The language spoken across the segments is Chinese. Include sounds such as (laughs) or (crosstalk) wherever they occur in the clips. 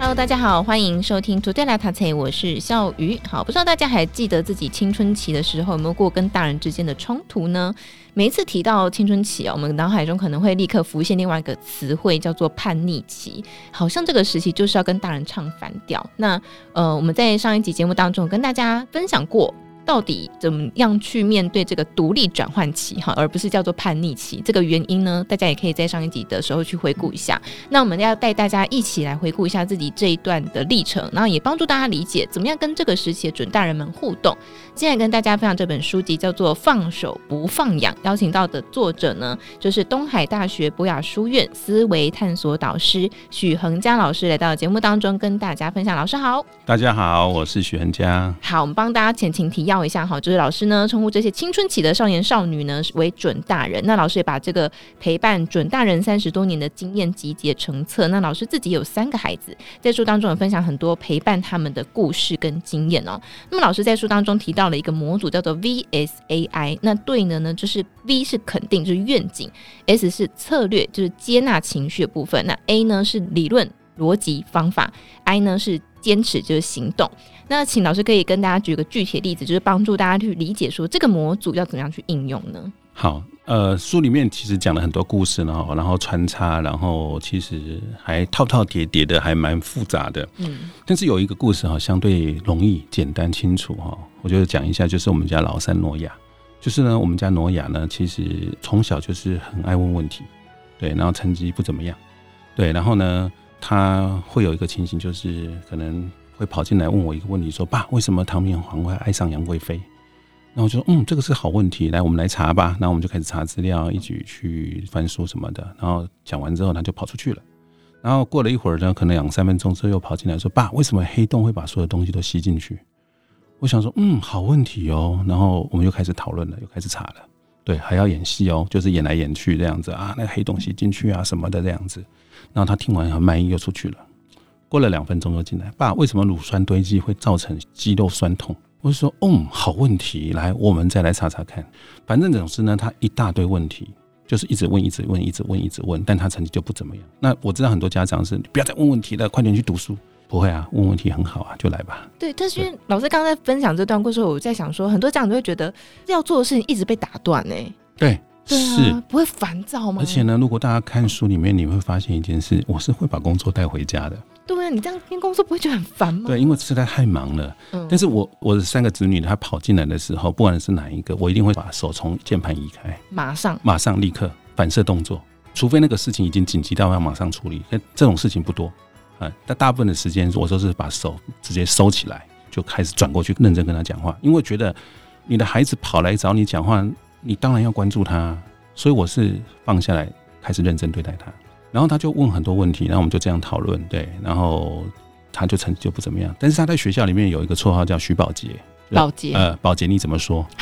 Hello，大家好，欢迎收听 Today l e t t e，我是笑鱼。好，不知道大家还记得自己青春期的时候有没有过跟大人之间的冲突呢？每一次提到青春期啊，我们脑海中可能会立刻浮现另外一个词汇，叫做叛逆期。好像这个时期就是要跟大人唱反调。那呃，我们在上一集节目当中跟大家分享过。到底怎么样去面对这个独立转换期哈，而不是叫做叛逆期？这个原因呢，大家也可以在上一集的时候去回顾一下。那我们要带大家一起来回顾一下自己这一段的历程，然后也帮助大家理解怎么样跟这个时期的准大人们互动。今天跟大家分享这本书籍叫做《放手不放养》，邀请到的作者呢，就是东海大学博雅书院思维探索导师许恒嘉老师来到节目当中跟大家分享。老师好，大家好，我是许恒嘉。好，我们帮大家前情提要一下哈，就是老师呢称呼这些青春期的少年少女呢为准大人。那老师也把这个陪伴准大人三十多年的经验集结成册。那老师自己有三个孩子，在书当中有分享很多陪伴他们的故事跟经验哦。那么老师在书当中提到了一个模组叫做 VSAI，那对应的呢就是 V 是肯定，就是愿景；S 是策略，就是接纳情绪的部分；那 A 呢是理论逻辑方法；I 呢是坚持，就是行动。那请老师可以跟大家举个具体的例子，就是帮助大家去理解说这个模组要怎么样去应用呢？好，呃，书里面其实讲了很多故事呢，然后穿插，然后其实还套套叠叠的，还蛮复杂的。嗯，但是有一个故事哈，相对容易、简单、清楚哈，我觉得讲一下，就是我们家老三挪亚，就是呢，我们家挪亚呢，其实从小就是很爱问问题，对，然后成绩不怎么样，对，然后呢，他会有一个情形，就是可能。会跑进来问我一个问题，说：“爸，为什么唐明皇会爱上杨贵妃？”然后就说：“嗯，这个是好问题，来，我们来查吧。”然后我们就开始查资料，一起去翻书什么的。然后讲完之后，他就跑出去了。然后过了一会儿呢，可能两三分钟之后又跑进来说：“爸，为什么黑洞会把所有东西都吸进去？”我想说：“嗯，好问题哦。”然后我们又开始讨论了，又开始查了。对，还要演戏哦，就是演来演去这样子啊，那个黑洞吸进去啊什么的这样子。然后他听完很满意，又出去了。过了两分钟又进来，爸，为什么乳酸堆积会造成肌肉酸痛？我就说，嗯，好问题，来，我们再来查查看。反正总之呢，他一大堆问题，就是一直问，一直问，一直问，一直问，但他成绩就不怎么样。那我知道很多家长是，你不要再问问题了，快点去读书。不会啊，问问题很好啊，就来吧。对，但是因为老师刚刚在分享这段故事，我在想说，很多家长都会觉得要做的事情一直被打断呢。对。对啊、是不会烦躁吗？而且呢，如果大家看书里面，你会发现一件事，我是会把工作带回家的。对啊，你这样边工作不会觉得很烦吗？对，因为实在太忙了。嗯。但是我我的三个子女，他跑进来的时候，不管是哪一个，我一定会把手从键盘移开，马上，马上立刻反射动作，除非那个事情已经紧急到要马上处理。但这种事情不多啊。但大部分的时间，我都是把手直接收起来，就开始转过去认真跟他讲话，因为觉得你的孩子跑来找你讲话。你当然要关注他，所以我是放下来开始认真对待他，然后他就问很多问题，然后我们就这样讨论，对，然后他就成绩就不怎么样，但是他在学校里面有一个绰号叫徐宝杰，宝杰，呃，宝杰你怎么说？(laughs)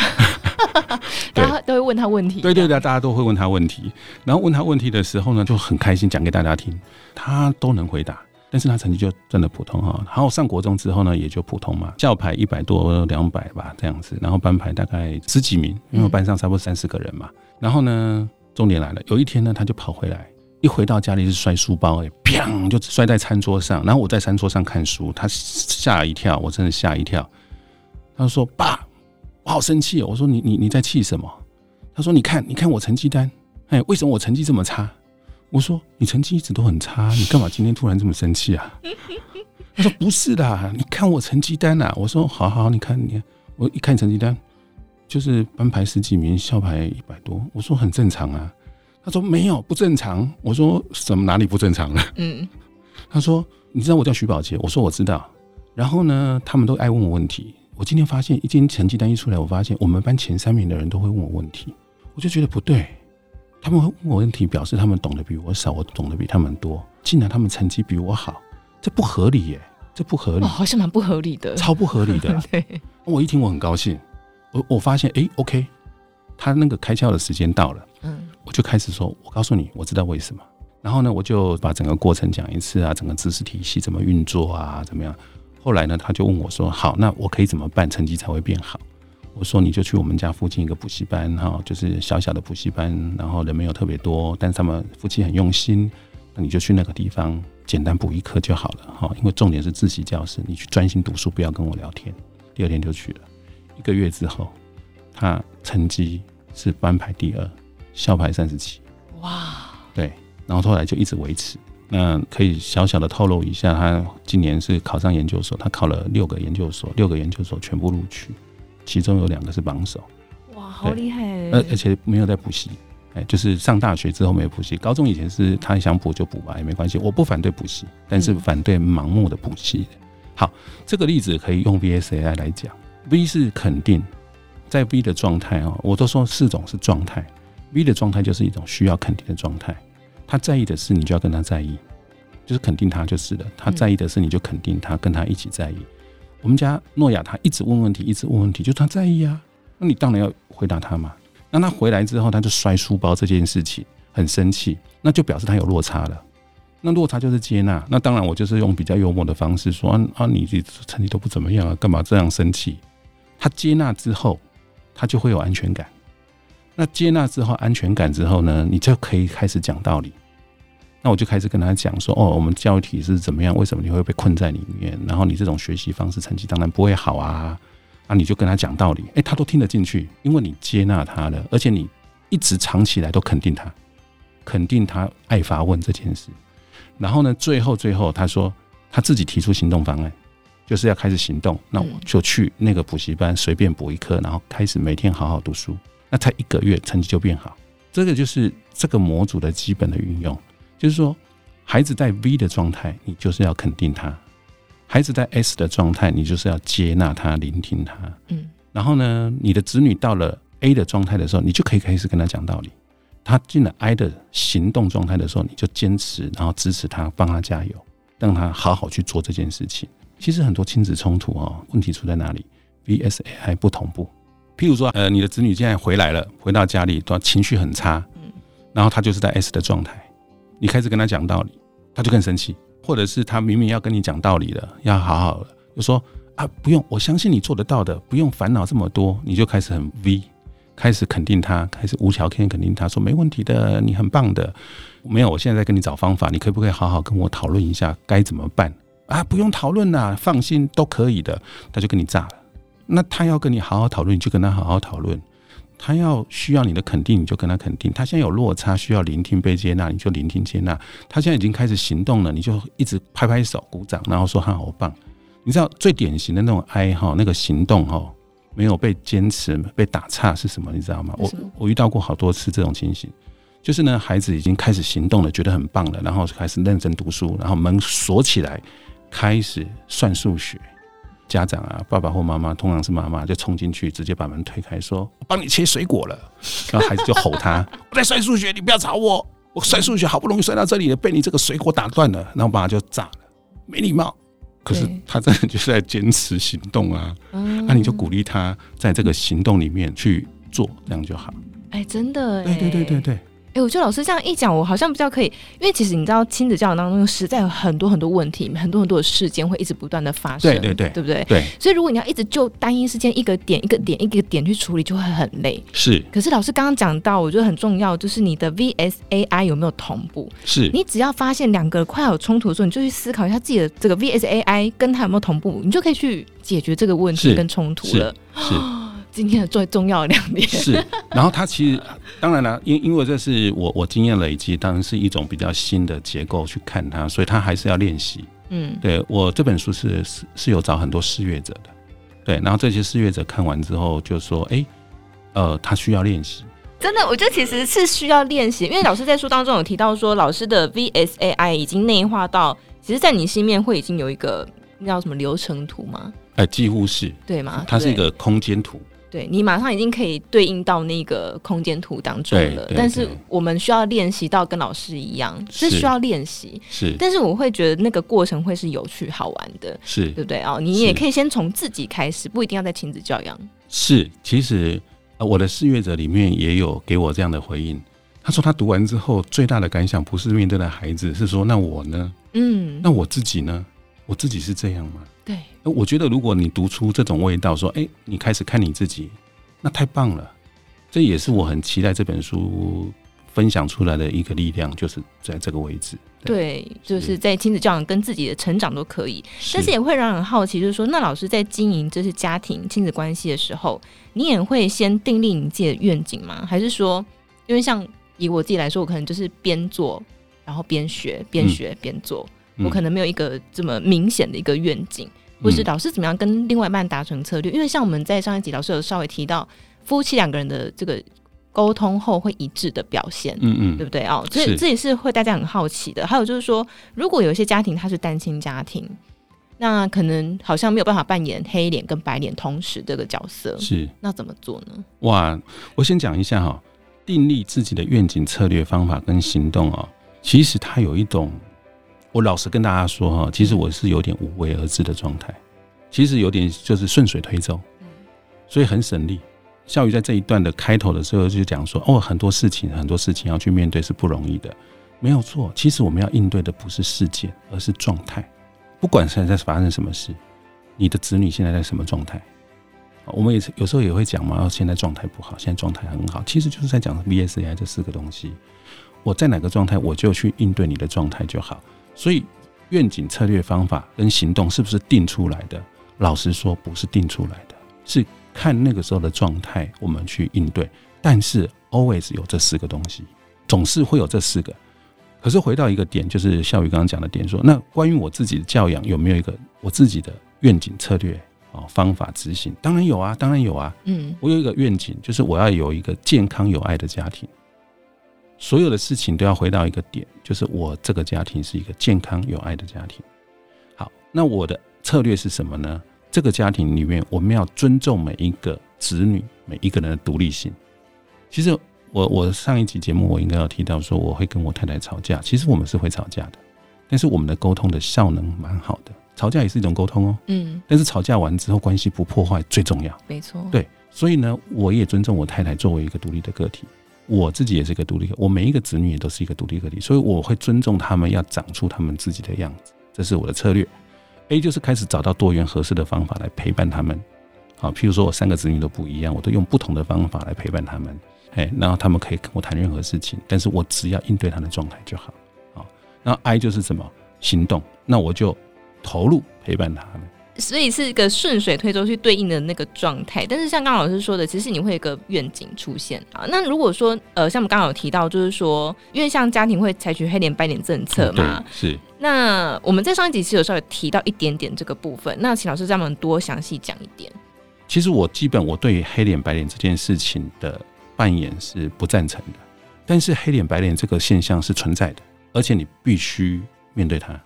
大家都会问他问题，对。对对，大家都会问他问题，然后问他问题的时候呢，就很开心讲给大家听，他都能回答。但是他成绩就真的普通哈，然后上国中之后呢，也就普通嘛，校排一百多两百吧这样子，然后班排大概十几名，因为班上差不多三四个人嘛。然后呢，重点来了，有一天呢，他就跑回来，一回到家里是摔书包，哎，砰，就摔在餐桌上。然后我在餐桌上看书，他吓一跳，我真的吓一跳。他说：“爸，我好生气哦。”我说：“你你你在气什么？”他说：“你看，你看我成绩单，哎，为什么我成绩这么差？”我说，你成绩一直都很差，你干嘛今天突然这么生气啊？(laughs) 他说不是的，你看我成绩单呐。我说好好，你看你，我一看成绩单，就是班排十几名，校排一百多。我说很正常啊。他说没有不正常。我说什么哪里不正常了？嗯。他说你知道我叫徐宝杰？我说我知道。然后呢，他们都爱问我问题。我今天发现，一经成绩单一出来，我发现我们班前三名的人都会问我问题，我就觉得不对。他们会问我问题，表示他们懂得比我少，我懂得比他们多。竟然他们成绩比我好，这不合理耶！这不合理，哦、好像蛮不合理的，超不合理的。(laughs) 对，我一听我很高兴，我我发现，哎，OK，他那个开窍的时间到了，嗯，我就开始说，我告诉你，我知道为什么。然后呢，我就把整个过程讲一次啊，整个知识体系怎么运作啊，怎么样。后来呢，他就问我说：“好，那我可以怎么办，成绩才会变好？”我说：“你就去我们家附近一个补习班，哈，就是小小的补习班，然后人没有特别多，但是他们夫妻很用心，那你就去那个地方，简单补一科就好了，哈，因为重点是自习教室，你去专心读书，不要跟我聊天。”第二天就去了，一个月之后，他成绩是班排第二，校排三十七。哇，对，然后后来就一直维持。那可以小小的透露一下，他今年是考上研究所，他考了六个研究所，六个研究所全部录取，其中有两个是榜首。哇，好厉害！而而且没有在补习，哎，就是上大学之后没有补习。高中以前是他想补就补吧，也没关系，我不反对补习，但是反对盲目的补习。好，这个例子可以用 VSAI 来讲，V 是肯定，在 V 的状态啊，我都说四种是状态，V 的状态就是一种需要肯定的状态。他在意的事，你就要跟他在意，就是肯定他就是了。他在意的事，你就肯定他，跟他一起在意。我们家诺亚，他一直问问题，一直问问题，就他在意啊。那你当然要回答他嘛。那他回来之后，他就摔书包这件事情很生气，那就表示他有落差了。那落差就是接纳。那当然，我就是用比较幽默的方式说啊啊，你这成绩都不怎么样啊，干嘛这样生气？他接纳之后，他就会有安全感。那接纳之后，安全感之后呢，你就可以开始讲道理。那我就开始跟他讲说：“哦，我们教育体制怎么样？为什么你会被困在里面？然后你这种学习方式，成绩当然不会好啊！啊，你就跟他讲道理，诶，他都听得进去，因为你接纳他了，而且你一直藏起来都肯定他，肯定他爱发问这件事。然后呢，最后最后他说他自己提出行动方案，就是要开始行动。那我就去那个补习班随便补一科，然后开始每天好好读书。”那才一个月，成绩就变好。这个就是这个模组的基本的运用，就是说，孩子在 V 的状态，你就是要肯定他；孩子在 S 的状态，你就是要接纳他、聆听他。嗯。然后呢，你的子女到了 A 的状态的时候，你就可以开始跟他讲道理。他进了 I 的行动状态的时候，你就坚持，然后支持他，帮他加油，让他好好去做这件事情。其实很多亲子冲突哦，问题出在哪里？VSAI 不同步。譬如说，呃，你的子女现在回来了，回到家里，都情绪很差，嗯，然后他就是在 S 的状态，你开始跟他讲道理，他就更生气，或者是他明明要跟你讲道理的，要好好的，就说啊，不用，我相信你做得到的，不用烦恼这么多，你就开始很 V，开始肯定他，开始无条件肯定他，说没问题的，你很棒的，没有，我现在在跟你找方法，你可不可以好好跟我讨论一下该怎么办？啊，不用讨论啦，放心，都可以的，他就跟你炸了。那他要跟你好好讨论，你就跟他好好讨论；他要需要你的肯定，你就跟他肯定；他现在有落差，需要聆听被接纳，你就聆听接纳；他现在已经开始行动了，你就一直拍拍手鼓掌，然后说他好棒。你知道最典型的那种哀哈，那个行动哈，没有被坚持、被打岔是什么？你知道吗？我我遇到过好多次这种情形，就是呢，孩子已经开始行动了，觉得很棒了，然后开始认真读书，然后门锁起来，开始算数学。家长啊，爸爸或妈妈，通常是妈妈，就冲进去，直接把门推开，说：“我帮你切水果了。(laughs) ”然后孩子就吼他：“我在算数学，你不要吵我！我算数学好不容易算到这里了，被你这个水果打断了。”然后爸爸就炸了，没礼貌。可是他真的就是在坚持行动啊，那你就鼓励他在这个行动里面去做，这样就好。哎，真的，对对对对对。哎，我觉得老师这样一讲，我好像比较可以，因为其实你知道，亲子教养当中实在有很多很多问题，很多很多的事件会一直不断的发生，对对对，对不对？对。所以如果你要一直就单一事件一个点一个点一个点去处理，就会很累。是。可是老师刚刚讲到，我觉得很重要，就是你的 VSAI 有没有同步？是。你只要发现两个快要有冲突的时候，你就去思考一下自己的这个 VSAI 跟他有没有同步，你就可以去解决这个问题跟冲突了。是。(gasps) 是今天的最重要的两点是，然后他其实当然了，因因为这是我我经验累积，当然是一种比较新的结构去看它，所以他还是要练习。嗯，对我这本书是是是有找很多试阅者的，对，然后这些试阅者看完之后就说，哎、欸，呃，他需要练习。真的，我觉得其实是需要练习，因为老师在书当中有提到说，老师的 VSAI 已经内化到，其实，在你心里面会已经有一个那叫什么流程图吗？哎、欸，几乎是，对吗？它是一个空间图。对，你马上已经可以对应到那个空间图当中了，但是我们需要练习到跟老师一样，是需要练习。是，但是我会觉得那个过程会是有趣好玩的，是对不对啊？你也可以先从自己开始，不一定要在亲子教养。是，其实我的试阅者里面也有给我这样的回应，他说他读完之后最大的感想不是面对的孩子，是说那我呢？嗯，那我自己呢？我自己是这样吗？对，我觉得如果你读出这种味道，说，哎，你开始看你自己，那太棒了。这也是我很期待这本书分享出来的一个力量，就是在这个位置。对，对，就是在亲子教养跟自己的成长都可以，但是也会让人好奇，就是说，那老师在经营这是家庭亲子关系的时候，你也会先订立你自己的愿景吗？还是说，因为像以我自己来说，我可能就是边做，然后边学，边学边做，嗯，我可能没有一个这么明显的一个愿景，或是老师怎么样跟另外一半达成策略？因为像我们在上一集老师有稍微提到，夫妻两个人的这个。沟通后会一致的表现，嗯嗯，对不对哦？所以这也是会大家很好奇的。还有就是说，如果有一些家庭他是单亲家庭，那可能好像没有办法扮演黑脸跟白脸同时这个角色，是那怎么做呢？哇，我先讲一下哈，订立自己的愿景、策略、方法跟行动啊，其实它有一种，我老实跟大家说哈，其实我是有点无为而治的状态，其实有点就是顺水推舟，所以很省力。笑宇在这一段的开头的时候就讲说：“哦，很多事情，很多事情要去面对是不容易的，没有错。其实我们要应对的不是事件，而是状态。不管现在在发生什么事，你的子女现在在什么状态，我们也是有时候也会讲嘛。哦现在状态不好，现在状态很好，其实就是在讲 VSA 这四个东西。我在哪个状态，我就去应对你的状态就好。所以愿景、策略、方法跟行动是不是定出来的？老实说，不是定出来的，是。”看那个时候的状态，我们去应对。但是 always 有这四个东西，总是会有这四个。可是回到一个点，就是孝宇刚刚讲的点说，说那关于我自己的教养有没有一个我自己的愿景、策略啊、方法执行？当然有啊，当然有啊。嗯，我有一个愿景，就是我要有一个健康有爱的家庭。所有的事情都要回到一个点，就是我这个家庭是一个健康有爱的家庭。好，那我的策略是什么呢？这个家庭里面，我们要尊重每一个子女每一个人的独立性。其实我我上一集节目我应该有提到说，我会跟我太太吵架。其实我们是会吵架的，但是我们的沟通的效能蛮好的。吵架也是一种沟通哦。嗯。但是吵架完之后，关系不破坏最重要。没错。对，所以呢，我也尊重我太太作为一个独立的个体，我自己也是一个独立的，我每一个子女也都是一个独立个体，所以我会尊重他们要长出他们自己的样子，这是我的策略。A 就是开始找到多元合适的方法来陪伴他们，好，譬如说我三个子女都不一样，我都用不同的方法来陪伴他们，哎，然后他们可以跟我谈任何事情，但是我只要应对他的状态就好，好，那 I 就是什么行动，那我就投入陪伴他们。所以是一个顺水推舟去对应的那个状态，但是像刚刚老师说的，其实你会有一个愿景出现啊。那如果说呃，像我们刚刚有提到，就是说，因为像家庭会采取黑脸白脸政策嘛，嗯、是。那我们在上一集其实有稍微提到一点点这个部分，那请老师再帮我们多详细讲一点。其实我基本我对于黑脸白脸这件事情的扮演是不赞成的，但是黑脸白脸这个现象是存在的，而且你必须面对它。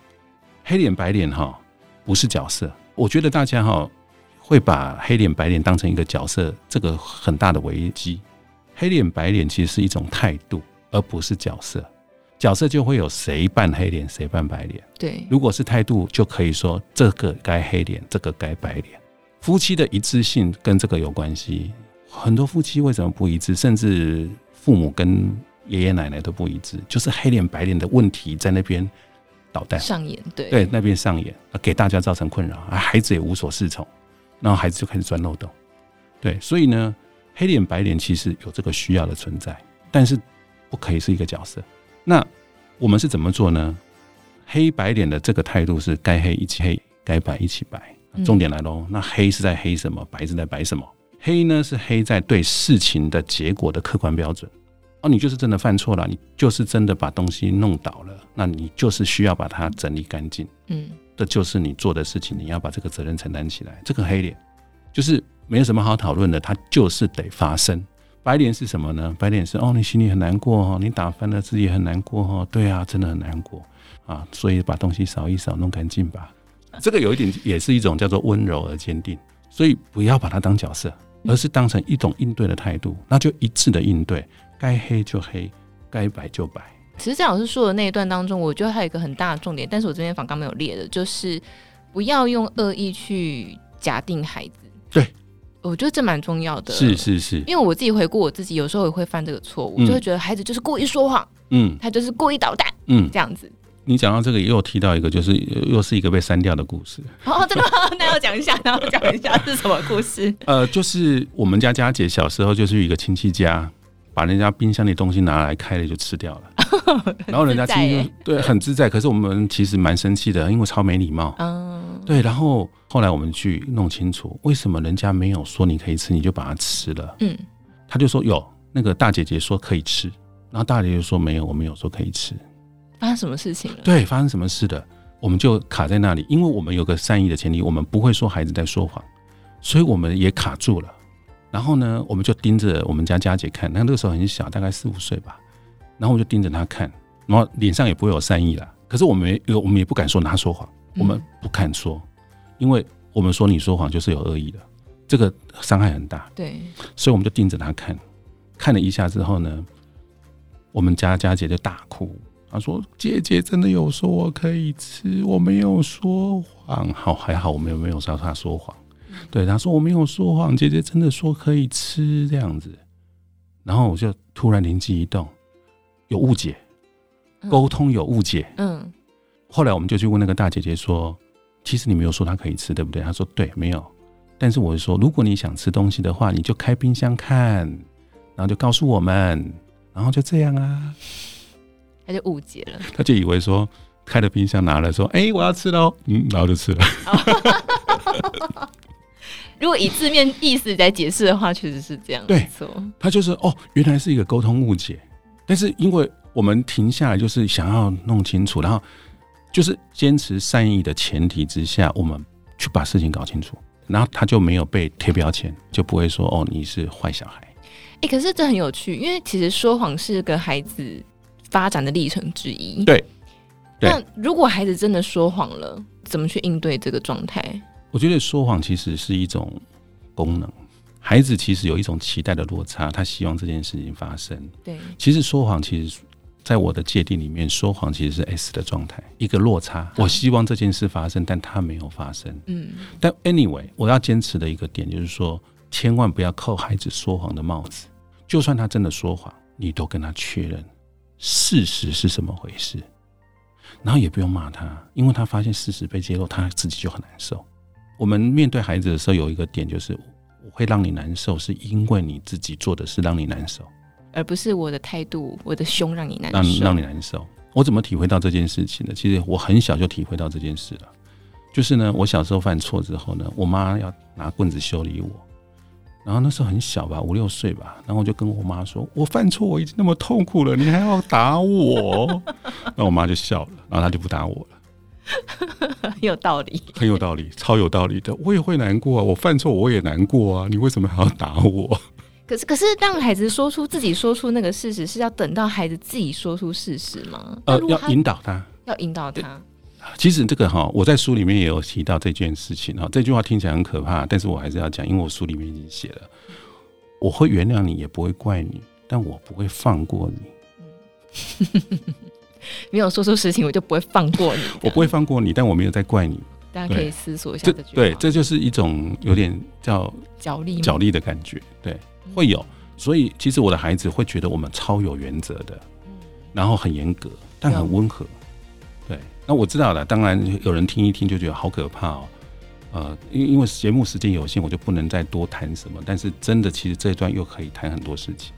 黑脸白脸哈，不是角色。我觉得大家哈会把黑脸白脸当成一个角色，这个很大的危机。黑脸白脸其实是一种态度，而不是角色。角色就会有谁扮黑脸，谁扮白脸。对，如果是态度，就可以说这个该黑脸，这个该白脸。夫妻的一致性跟这个有关系。很多夫妻为什么不一致？甚至父母跟爷爷奶奶都不一致，就是黑脸白脸的问题在那边。导弹上演，对对，那边上演，给大家造成困扰，啊，孩子也无所适从，然后孩子就开始钻漏洞，对，所以呢，黑脸白脸其实有这个需要的存在，但是不可以是一个角色。那我们是怎么做呢？黑白脸的这个态度是该黑一起黑，该白一起白。重点来喽，那黑是在黑什么？白是在白什么？黑呢是黑在对事情的结果的客观标准。哦，你就是真的犯错了，你就是真的把东西弄倒了，那你就是需要把它整理干净。嗯，这就是你做的事情，你要把这个责任承担起来。这个黑脸就是没有什么好讨论的，它就是得发生。白脸是什么呢？白脸是哦，你心里很难过哦，你打翻了自己很难过哦，对啊，真的很难过啊，所以把东西扫一扫，弄干净吧。这个有一点也是一种叫做温柔而坚定，所以不要把它当角色，而是当成一种应对的态度，那就一致的应对。该黑就黑，该白就白。其实郑老师说的那一段当中，我觉得还有一个很大的重点，但是我这边访纲没有列的，就是不要用恶意去假定孩子。对，我觉得这蛮重要的。是是是，因为我自己回顾我自己，有时候也会犯这个错误，嗯、就会觉得孩子就是故意说谎，嗯，他就是故意捣蛋，嗯，这样子。你讲到这个，也有提到一个，就是又是一个被删掉的故事。哦，真的吗？(laughs) 那要讲一下，那要讲一下是什么故事？(laughs) 呃，就是我们家佳姐小时候就是一个亲戚家，把人家冰箱里东西拿来开了就吃掉了，(laughs) 然后人家其实对很自在，可是我们其实蛮生气的，因为超没礼貌。嗯，对。然后后来我们去弄清楚，为什么人家没有说你可以吃，你就把它吃了？嗯，他就说有那个大姐姐说可以吃，然后大姐姐说没有，我没有说可以吃。发生什么事情了？对，发生什么事的，我们就卡在那里，因为我们有个善意的前提，我们不会说孩子在说谎，所以我们也卡住了。然后呢，我们就盯着我们家佳姐看，那那个时候很小，大概四五岁吧。然后我就盯着她看，然后脸上也不会有善意啦。可是我们也我们也不敢说她说谎，我们不敢说，因为我们说你说谎就是有恶意的，这个伤害很大。对，所以我们就盯着她看，看了一下之后呢，我们家佳姐就大哭。她说：“姐姐真的有说我可以吃，我没有说谎。好，还好我们没有说她说谎。对，他说我没有说谎，姐姐真的说可以吃这样子。然后我就突然灵机一动，有误解，沟通有误解。嗯。后来我们就去问那个大姐姐说：其实你没有说她可以吃，对不对？她说：对，没有。但是我说，如果你想吃东西的话，你就开冰箱看，然后就告诉我们，然后就这样啊。”他就误解了，他就以为说开了冰箱拿了说，哎、欸，我要吃喽，嗯，然后就吃了。(laughs) 如果以字面意思来解释的话，确实是这样。对，他就是哦，原来是一个沟通误解。但是因为我们停下来，就是想要弄清楚，然后就是坚持善意的前提之下，我们去把事情搞清楚，然后他就没有被贴标签，就不会说哦，你是坏小孩。哎、欸，可是这很有趣，因为其实说谎是个孩子发展的历程之一。对，那如果孩子真的说谎了，怎么去应对这个状态？我觉得说谎其实是一种功能。孩子其实有一种期待的落差，他希望这件事情发生。对，其实说谎，其实在我的界定里面，说谎其实是 S 的状态，一个落差。我希望这件事发生，但它没有发生。嗯，但 anyway，我要坚持的一个点就是说，千万不要扣孩子说谎的帽子。就算他真的说谎，你都跟他确认。事实是什么回事？然后也不用骂他，因为他发现事实被揭露，他自己就很难受。我们面对孩子的时候，有一个点就是，我会让你难受，是因为你自己做的事让你难受，而不是我的态度、我的胸让你难受。让让你难受。我怎么体会到这件事情呢？其实我很小就体会到这件事了，就是呢，我小时候犯错之后呢，我妈要拿棍子修理我。然后那时候很小吧，五六岁吧，然后我就跟我妈说：“我犯错，我已经那么痛苦了，你还要打我？” (laughs) 那我妈就笑了，然后她就不打我了。很 (laughs) 有道理，很有道理，超有道理的。我也会难过啊，我犯错我也难过啊，你为什么还要打我？(laughs) 可是，可是让孩子说出自己说出那个事实，是要等到孩子自己说出事实吗？呃，要引导他，要引导他。其实这个哈，我在书里面也有提到这件事情哈。这句话听起来很可怕，但是我还是要讲，因为我书里面已经写了，我会原谅你，也不会怪你，但我不会放过你。(laughs) (laughs) 没有说出实情，我就不会放过你。我不会放过你，但我没有在怪你。大家可以思索一下这句话。对，这就是一种有点叫角力角力的感觉。对，会有。所以其实我的孩子会觉得我们超有原则的，然后很严格，但很温和。对那我知道了，当然有人听一听就觉得好可怕哦，呃，因因为节目时间有限，我就不能再多谈什么。但是真的，其实这一段又可以谈很多事情。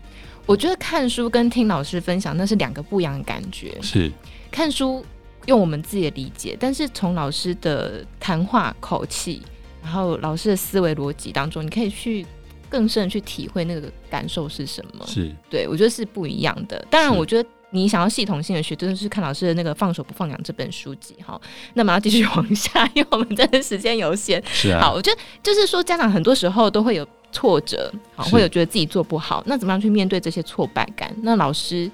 我觉得看书跟听老师分享那是两个不一样的感觉。是看书用我们自己的理解，但是从老师的谈话口气，然后老师的思维逻辑当中，你可以去更深的去体会那个感受是什么。是对，我觉得是不一样的。当然，我觉得。你想要系统性的学，真的是看老师的那个《放手不放养》这本书籍哈。那么要继续往下，(laughs) 因为我们真的时间有限。是啊。好，我觉得就是说，家长很多时候都会有挫折，好，会有觉得自己做不好。那怎么样去面对这些挫败感？那老师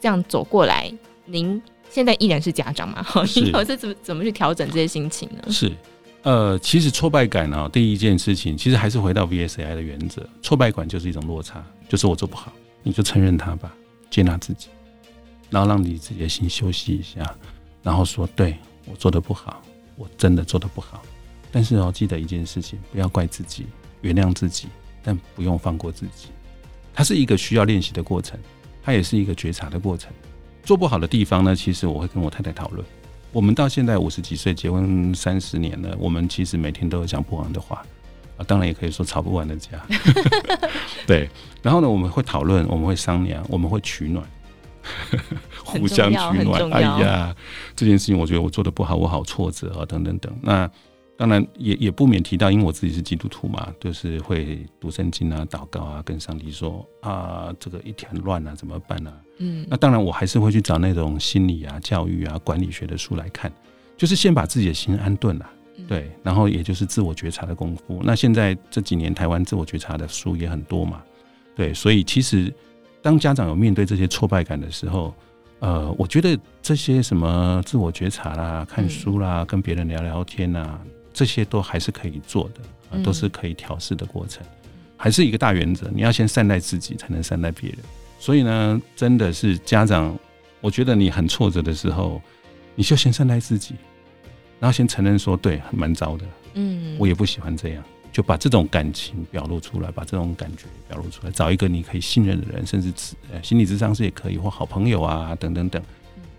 这样走过来，您现在依然是家长嘛？(laughs) 好，您是怎么怎么去调整这些心情呢？是，呃，其实挫败感呢，第一件事情其实还是回到 VSAI 的原则，挫败感就是一种落差，就是我做不好，你就承认它吧，接纳自己。然后让你自己的心休息一下，然后说：“对，我做的不好，我真的做的不好。但是要记得一件事情，不要怪自己，原谅自己，但不用放过自己。它是一个需要练习的过程，它也是一个觉察的过程。做不好的地方呢，其实我会跟我太太讨论。我们到现在五十几岁，结婚三十年了，我们其实每天都有讲不完的话啊，当然也可以说吵不完的架。(laughs) 对，然后呢，我们会讨论，我们会商量，我们会取暖，(laughs) 互相取暖。哎呀，这件事情我觉得我做的不好，我好挫折啊，等等等。那当然也也不免提到，因为我自己是基督徒嘛，就是会读圣经啊、祷告啊，跟上帝说啊，这个一团乱啊，怎么办呢、啊？嗯，那当然，我还是会去找那种心理啊、教育啊、管理学的书来看，就是先把自己的心安顿了，对，然后也就是自我觉察的功夫。那现在这几年台湾自我觉察的书也很多嘛，对，所以其实当家长有面对这些挫败感的时候，呃，我觉得这些什么自我觉察啦、看书啦、跟别人聊聊天啊，这些都还是可以做的，啊都是可以调试的过程，还是一个大原则，你要先善待自己，才能善待别人。所以呢，真的是家长，我觉得你很挫折的时候，你就先善待自己，然后先承认说，对，蛮糟的，嗯，我也不喜欢这样，就把这种感情表露出来，把这种感觉表露出来，找一个你可以信任的人，甚至心理智商是也可以，或好朋友啊，等等等，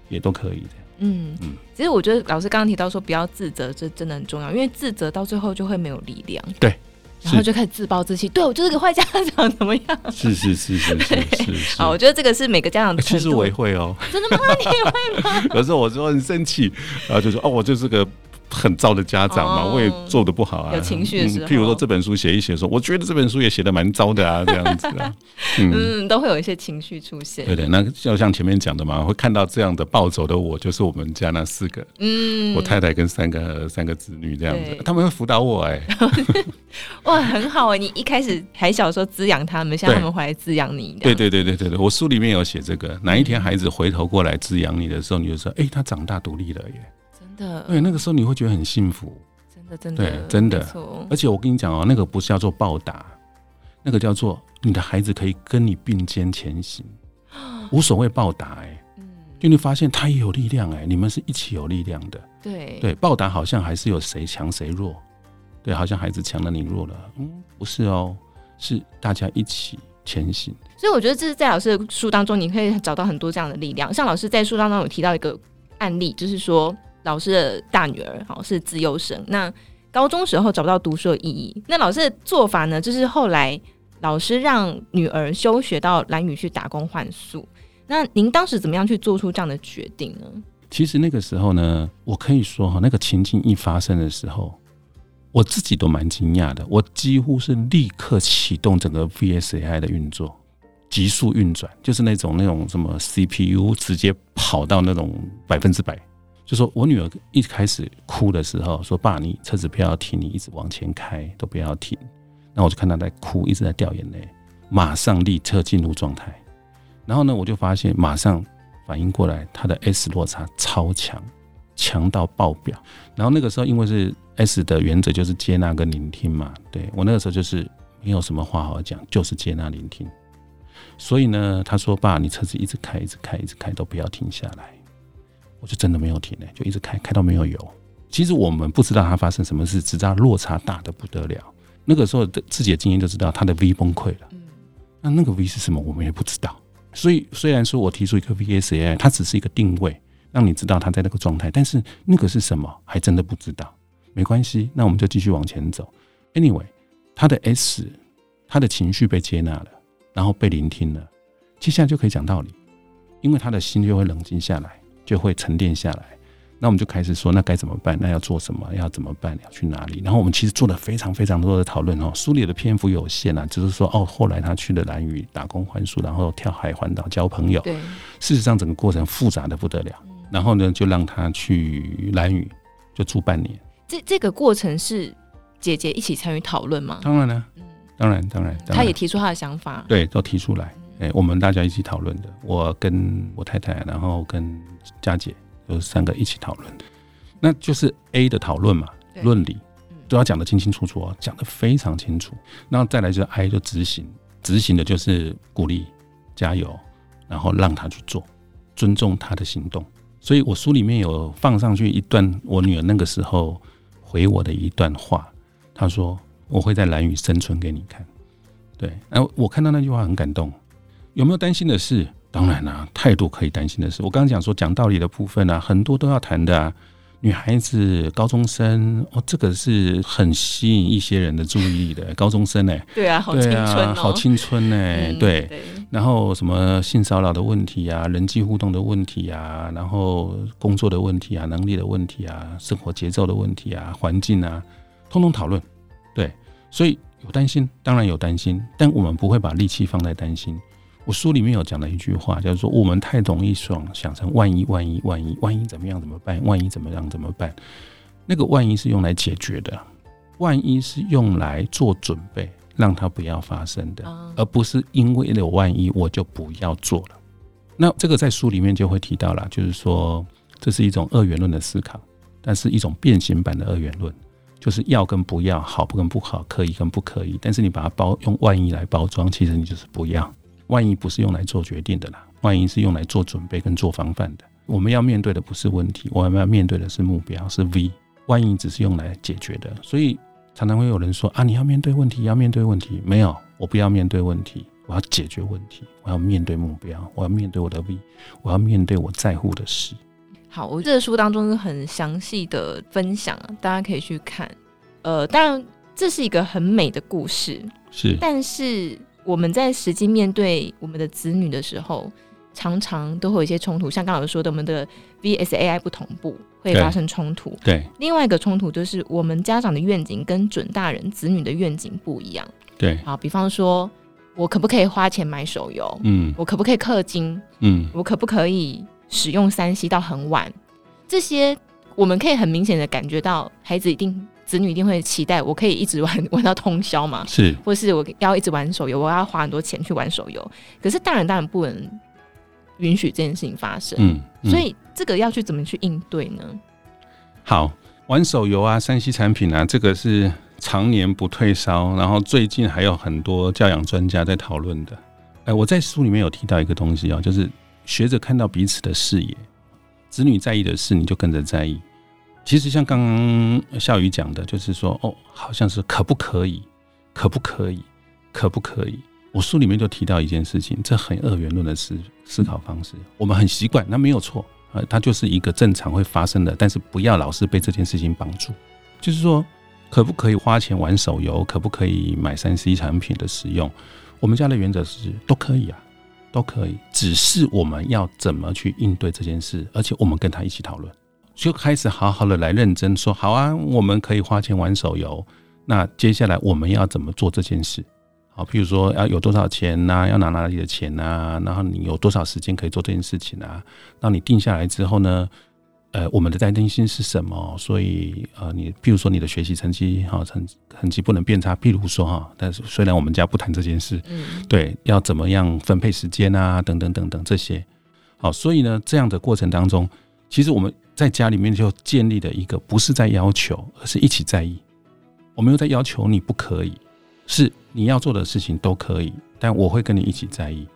也都可以这样。嗯嗯，其实我觉得老师刚刚提到说不要自责，这真的很重要，因为自责到最后就会没有力量。对。然后就开始自暴自弃，对我就是个坏家长，怎么样？是是是是是 (laughs) 是。好，我觉得这个是每个家长的。其实我也会哦。(laughs) 真的吗？你也会吗？有时候我就很生气，然后就说：“哦，我就是个。”很糟的家长嘛，我也做的不好啊。有情绪的时候，譬如说这本书写一写，说我觉得这本书也写的蛮糟的啊，(laughs) 这样子啊，嗯，都会有一些情绪出现。对的，那就像前面讲的嘛，会看到这样的暴走的我，就是我们家那四个，嗯，我太太跟三个三个子女这样子，他们会辅导我哎，(laughs) 哇，很好哎，你一开始还小时候滋养他们，现在他们回来滋养你。对对对对对对，我书里面有写这个，哪一天孩子回头过来滋养你的时候，你就说，哎，他长大独立了耶。的对，那个时候你会觉得很幸福，真的真的对，真的。而且我跟你讲哦，那个不是叫做报答，那个叫做你的孩子可以跟你并肩前行，(gasps) 无所谓报答哎。嗯，就你发现他也有力量哎，你们是一起有力量的。对对，报答好像还是有谁强谁弱，对，好像孩子强了你弱了，嗯，不是哦，是大家一起前行。所以我觉得这是在老师的书当中，你可以找到很多这样的力量。像老师在书当中有提到一个案例，就是说。老师的大女儿好是自幼生，那高中时候找不到读书的意义。那老师的做法呢，就是后来老师让女儿休学到兰屿去打工换宿。那您当时怎么样去做出这样的决定呢？其实那个时候呢，我可以说哈，那个情境一发生的时候，我自己都蛮惊讶的。我几乎是立刻启动整个 VSAI 的运作，急速运转，就是那种那种什么 CPU 直接跑到那种百分之百。就说我女儿一开始哭的时候，说：“爸，你车子不要停，你一直往前开，都不要停。”那我就看她在哭，一直在掉眼泪，马上立刻进入状态。然后呢，我就发现马上反应过来，她的 S 落差超强，强到爆表。然后那个时候，因为是 S 的原则就是接纳跟聆听嘛，对，我那个时候就是没有什么话好讲，就是接纳聆听。所以呢，她说：“爸，你车子一直开，一直开，一直开，都不要停下来。”我就真的没有停呢，就一直开，开到没有油。其实我们不知道它发生什么事，只知道落差大的不得了。那个时候的自己的经验就知道它的 V 崩溃了。那那个 V 是什么，我们也不知道。所以虽然说我提出一个 VSAI，它只是一个定位，让你知道它在那个状态，但是那个是什么，还真的不知道。没关系，那我们就继续往前走。Anyway，他的 S，他的情绪被接纳了，然后被聆听了，接下来就可以讲道理，因为他的心就会冷静下来。就会沉淀下来，那我们就开始说，那该怎么办？那要做什么？要怎么办？要去哪里？然后我们其实做了非常非常多的讨论哦。书里的篇幅有限啊，就是说哦，后来他去了蓝屿打工换宿，然后跳海环岛交朋友。对，事实上整个过程复杂的不得了。然后呢，就让他去蓝屿就住半年。这这个过程是姐姐一起参与讨论吗？当然了，嗯，当然当然，他也提出他的想法，对，都提出来。哎，我们大家一起讨论的，我跟我太太，然后跟佳姐，就是三个一起讨论的。那就是 A 的讨论嘛，论理都要讲得清清楚楚哦，讲得非常清楚。然后再来就是 I 就执行，执行的就是鼓励、加油，然后让他去做，尊重他的行动。所以我书里面有放上去一段我女儿那个时候回我的一段话，她说：“我会在蓝雨生存给你看。”对，然后我看到那句话很感动。有没有担心的事？当然啦、啊，太多可以担心的事。我刚刚讲说讲道理的部分啊，很多都要谈的啊。女孩子、高中生，哦，这个是很吸引一些人的注意力的。(laughs) 高中生呢、欸？对啊，好青春、哦啊、好青春呢、欸嗯。对，然后什么性骚扰的问题啊，人际互动的问题啊，然后工作的问题啊，能力的问题啊，生活节奏的问题啊，环境啊，通通讨论。对，所以有担心，当然有担心，但我们不会把力气放在担心。我书里面有讲了一句话，叫做“我们太容易想想成万一万一万一万一怎么样怎么办？万一怎么样怎么办？那个万一是用来解决的，万一是用来做准备，让它不要发生的，而不是因为有万一我就不要做了。那这个在书里面就会提到了，就是说这是一种二元论的思考，但是一种变形版的二元论，就是要跟不要，好不跟不好，可以跟不可以，但是你把它包用万一来包装，其实你就是不要。万一不是用来做决定的啦，万一是用来做准备跟做防范的。我们要面对的不是问题，我们要面对的是目标，是 V。万一只是用来解决的，所以常常会有人说啊，你要面对问题，要面对问题。没有，我不要面对问题，我要解决问题，我要面对目标，我要面对我的 V，我要面对我在乎的事。好，我这个书当中是很详细的分享，大家可以去看。呃，当然这是一个很美的故事，是，但是。我们在实际面对我们的子女的时候，常常都会有一些冲突。像刚老师说的，我们的 VSAI 不同步会发生冲突。对，另外一个冲突就是我们家长的愿景跟准大人子女的愿景不一样。对，好，比方说我可不可以花钱买手游？嗯，我可不可以氪金？嗯，我可不可以使用三 C 到很晚？这些我们可以很明显的感觉到，孩子一定。子女一定会期待我可以一直玩玩到通宵嘛？是，或是我要一直玩手游，我要花很多钱去玩手游。可是大人当然不能允许这件事情发生。嗯，嗯，所以这个要去怎么去应对呢？好，玩手游啊山西产品啊，这个是常年不退烧，然后最近还有很多教养专家在讨论的。哎，我在书里面有提到一个东西啊，就是学着看到彼此的视野，子女在意的事，你就跟着在意。其实像刚刚夏雨讲的，就是说哦，好像是可不可以，可不可以，可不可以？我书里面就提到一件事情，这很二元论的思思考方式，我们很习惯，那没有错啊，它就是一个正常会发生的，但是不要老是被这件事情绑住。就是说，可不可以花钱玩手游？可不可以买三 C 产品的使用？我们家的原则是都可以啊，都可以，只是我们要怎么去应对这件事，而且我们跟他一起讨论。就开始好好的来认真说，好啊，我们可以花钱玩手游。那接下来我们要怎么做这件事？好，譬如说要有多少钱呐？要拿哪里的钱呐？然后你有多少时间可以做这件事情啊？那你定下来之后呢？呃，我们的担心是什么？所以呃，你譬如说你的学习成绩哈，成成绩不能变差。譬如说哈，但是虽然我们家不谈这件事，嗯，对，要怎么样分配时间啊？等等等等这些。好，所以呢，这样的过程当中，其实我们。在家里面就建立了一个，不是在要求，而是一起在意。我没有在要求你不可以，是你要做的事情都可以，但我会跟你一起在意。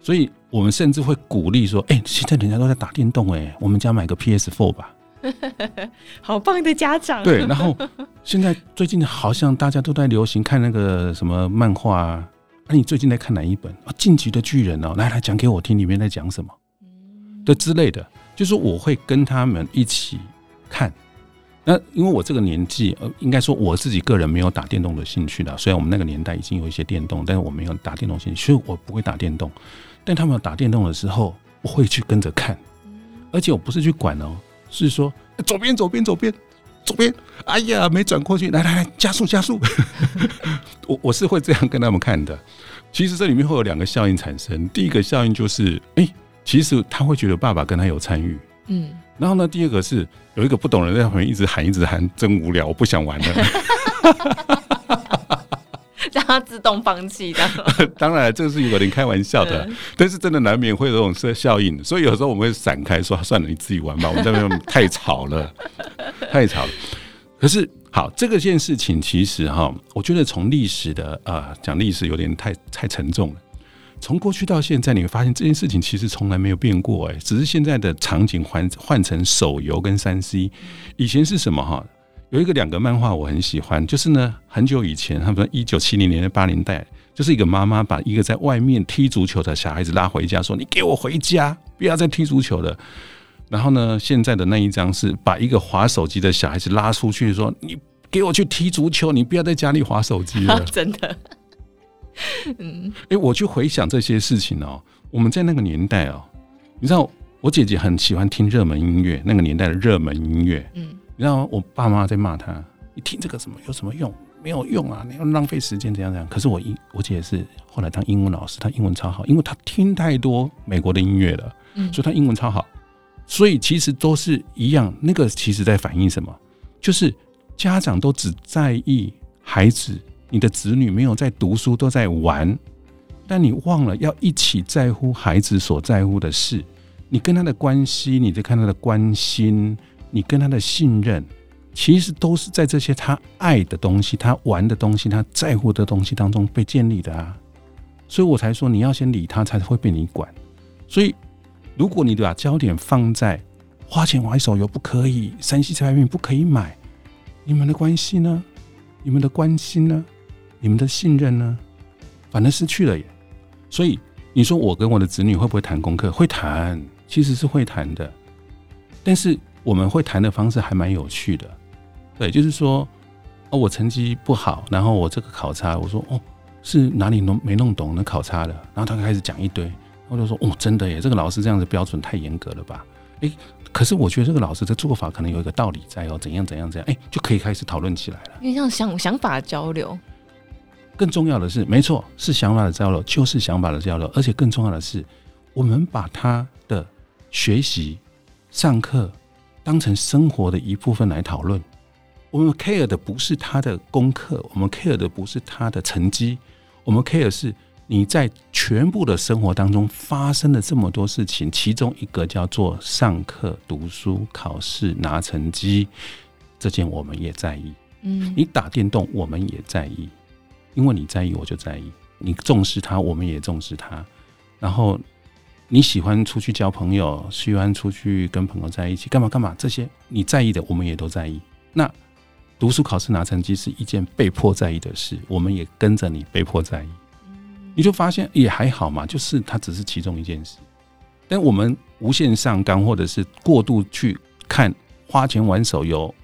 所以我们甚至会鼓励说：“哎，现在人家都在打电动，哎，我们家买个 PS Four 吧。(laughs) ”好棒的家长。对，然后现在最近好像大家都在流行看那个什么漫画啊？那你最近在看哪一本？啊，《进击的巨人》哦，来来讲给我听，里面在讲什么？对之类的。就是我会跟他们一起看，那因为我这个年纪，呃，应该说我自己个人没有打电动的兴趣的。虽然我们那个年代已经有一些电动，但是我没有打电动兴趣，所以我不会打电动。但他们打电动的时候，我会去跟着看，而且我不是去管哦，是说左边左边左边左边，哎呀没转过去，来来来加速加速，(laughs) (laughs) 我我是会这样跟他们看的。其实这里面会有两个效应产生，第一个效应就是哎。欸其实他会觉得爸爸跟他有参与，嗯，然后呢，第二个是有一个不懂的人在旁边一直喊，一直喊，真无聊，我不想玩了，(laughs) 让他自动放弃的。(laughs) 当然，这个是有点开玩笑的，但是真的难免会有这种效效应，所以有时候我们会闪开，说算了，你自己玩吧，我们这边太吵了，(laughs) 太吵了。可是好，这个件事情其实哈，我觉得从历史的啊讲历史有点太太沉重了。从过去到现在，你会发现这件事情其实从来没有变过，哎，只是现在的场景换换成手游跟三 C。以前是什么哈？有一个两个漫画我很喜欢，就是呢，很久以前，他们说一九七零年的八零代，就是一个妈妈把一个在外面踢足球的小孩子拉回家，说：“你给我回家，不要再踢足球了。”然后呢，现在的那一张是把一个滑手机的小孩子拉出去，说：“你给我去踢足球，你不要在家里滑手机了。(laughs) ”真的。(laughs) 嗯，哎，我去回想这些事情哦，我们在那个年代哦，你知道，我姐姐很喜欢听热门音乐，那个年代的热门音乐，嗯，你知道，我爸妈在骂她，你听这个什么有什么用？没有用啊，你要浪费时间，怎样怎样。可是我英，我姐姐是后来当英文老师，她英文超好，因为她听太多美国的音乐了，嗯，所以她英文超好。所以其实都是一样，那个其实在反映什么？就是家长都只在意孩子。你的子女没有在读书，都在玩，但你忘了要一起在乎孩子所在乎的事。你跟他的关系，你在看他的关心，你跟他的信任，其实都是在这些他爱的东西、他玩的东西、他在乎的东西当中被建立的啊。所以我才说，你要先理他，才会被你管。所以，如果你把焦点放在花钱玩手游不可以，山西菜品不可以买，你们的关系呢？你们的关心呢？你们的信任呢，反而失去了耶。所以你说我跟我的子女会不会谈功课？会谈，其实是会谈的。但是我们会谈的方式还蛮有趣的。对，就是说，哦，我成绩不好，然后我这个考察，我说哦，是哪里弄没弄懂，那考差了。然后他开始讲一堆，我就说哦，真的耶，这个老师这样的标准太严格了吧？诶，可是我觉得这个老师的做法可能有一个道理在哦，怎样怎样怎样，诶，就可以开始讨论起来了。因为像想想法交流。更重要的是，没错，是想法的交流，就是想法的交流。而且更重要的是，我们把他的学习、上课当成生活的一部分来讨论。我们 care 的不是他的功课，我们 care 的不是他的成绩，我们 care 是你在全部的生活当中发生了这么多事情，其中一个叫做上课、读书、考试、拿成绩，这件我们也在意。嗯，你打电动，我们也在意。因为你在意，我就在意；你重视他，我们也重视他。然后你喜欢出去交朋友，喜欢出去跟朋友在一起，干嘛干嘛？这些你在意的，我们也都在意。那读书考试拿成绩是一件被迫在意的事，我们也跟着你被迫在意。你就发现也还好嘛，就是它只是其中一件事。但我们无限上纲，或者是过度去看，花钱玩手游、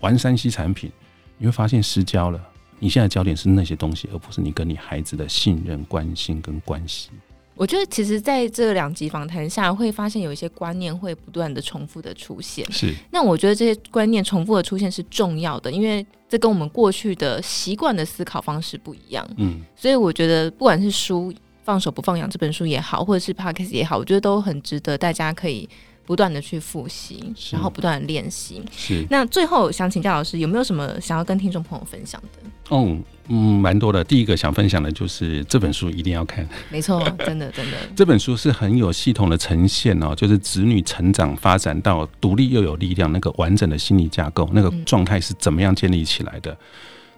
玩山西产品，你会发现失焦了。你现在焦点是那些东西，而不是你跟你孩子的信任、关心跟关系。我觉得，其实在这两集访谈下，会发现有一些观念会不断的重复的出现。是，那我觉得这些观念重复的出现是重要的，因为这跟我们过去的习惯的思考方式不一样。嗯，所以我觉得，不管是书《放手不放养》这本书也好，或者是 Podcast 也好，我觉得都很值得大家可以。不断的去复习，然后不断的练习。是。那最后想请教老师，有没有什么想要跟听众朋友分享的？哦，嗯，蛮多的。第一个想分享的就是这本书一定要看。没错，真的真的。(laughs) 这本书是很有系统的呈现哦，就是子女成长发展到独立又有力量那个完整的心理架构，那个状态是怎么样建立起来的？嗯。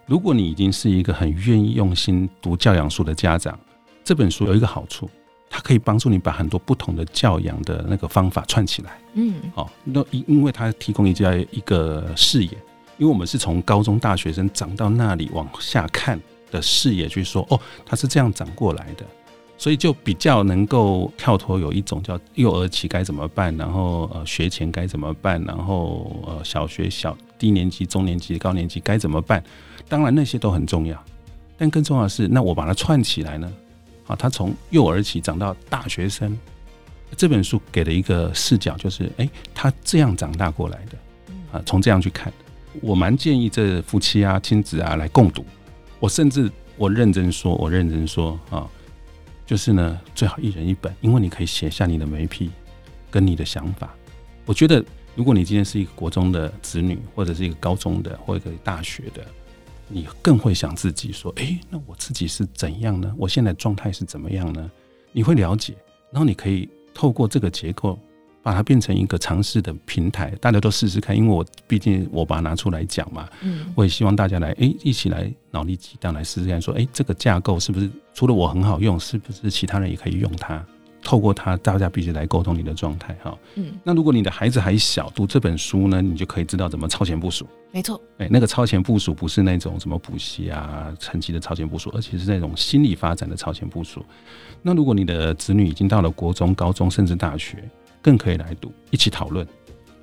如果你已经是一个很愿意用心读教养书的家长，这本书有一个好处。它可以帮助你把很多不同的教养的那个方法串起来，嗯，哦，那因因为它提供一家一个视野，因为我们是从高中大学生长到那里往下看的视野去说，哦，它是这样长过来的，所以就比较能够跳脱有一种叫幼儿期该怎么办，然后呃学前该怎么办，然后呃小学小低年级、中年级、高年级该怎么办，当然那些都很重要，但更重要的是，那我把它串起来呢？啊，他从幼儿期长到大学生，这本书给了一个视角，就是哎、欸，他这样长大过来的，啊，从这样去看，我蛮建议这夫妻啊、亲子啊来共读。我甚至我认真说，我认真说啊，就是呢，最好一人一本，因为你可以写下你的眉批跟你的想法。我觉得，如果你今天是一个国中的子女，或者是一个高中的，或者一个大学的。你更会想自己说，诶，那我自己是怎样呢？我现在状态是怎么样呢？你会了解，然后你可以透过这个结构，把它变成一个尝试的平台，大家都试试看。因为我毕竟我把它拿出来讲嘛，嗯，我也希望大家来，诶，一起来脑力激荡来试试看，说，诶，这个架构是不是除了我很好用，是不是其他人也可以用它？透过它，大家必须来沟通你的状态哈。嗯，那如果你的孩子还小，读这本书呢，你就可以知道怎么超前部署。没错，哎，那个超前部署不是那种什么补习啊、成绩的超前部署，而且是那种心理发展的超前部署。那如果你的子女已经到了国中、高中，甚至大学，更可以来读，一起讨论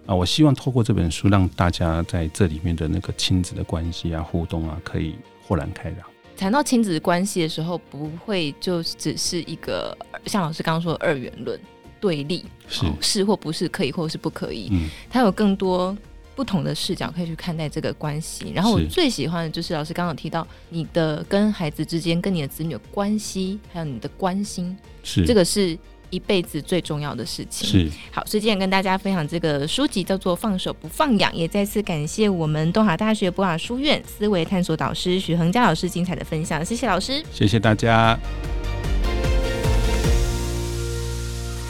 啊。我希望透过这本书，让大家在这里面的那个亲子的关系啊、互动啊，可以豁然开朗。谈到亲子关系的时候，不会就只是一个像老师刚刚说的二元论对立，是、哦、是或不是，可以或是不可以。嗯，他有更多不同的视角可以去看待这个关系。然后我最喜欢的就是老师刚刚有提到你的跟孩子之间、跟你的子女的关系，还有你的关心，是这个是。一辈子最重要的事情是好，所以今天跟大家分享这个书籍叫做《放手不放养》，也再次感谢我们东华大学博雅书院思维探索导师许恒佳老师精彩的分享，谢谢老师，谢谢大家。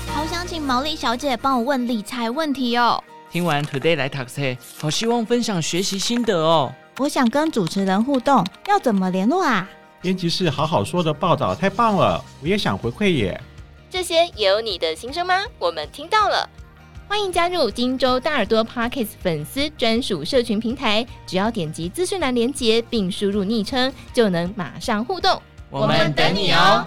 好想请毛利小姐帮我问理财问题哦。听完 Today 来 Taxi，，好希望分享学习心得哦。我想跟主持人互动，要怎么联络啊？编辑室好好说的报道太棒了，我也想回馈耶。这些也有你的心声吗？我们听到了，欢迎加入荆州大耳朵 Parkes 粉丝专属社群平台，只要点击资讯栏连接并输入昵称，就能马上互动。我们等你哦。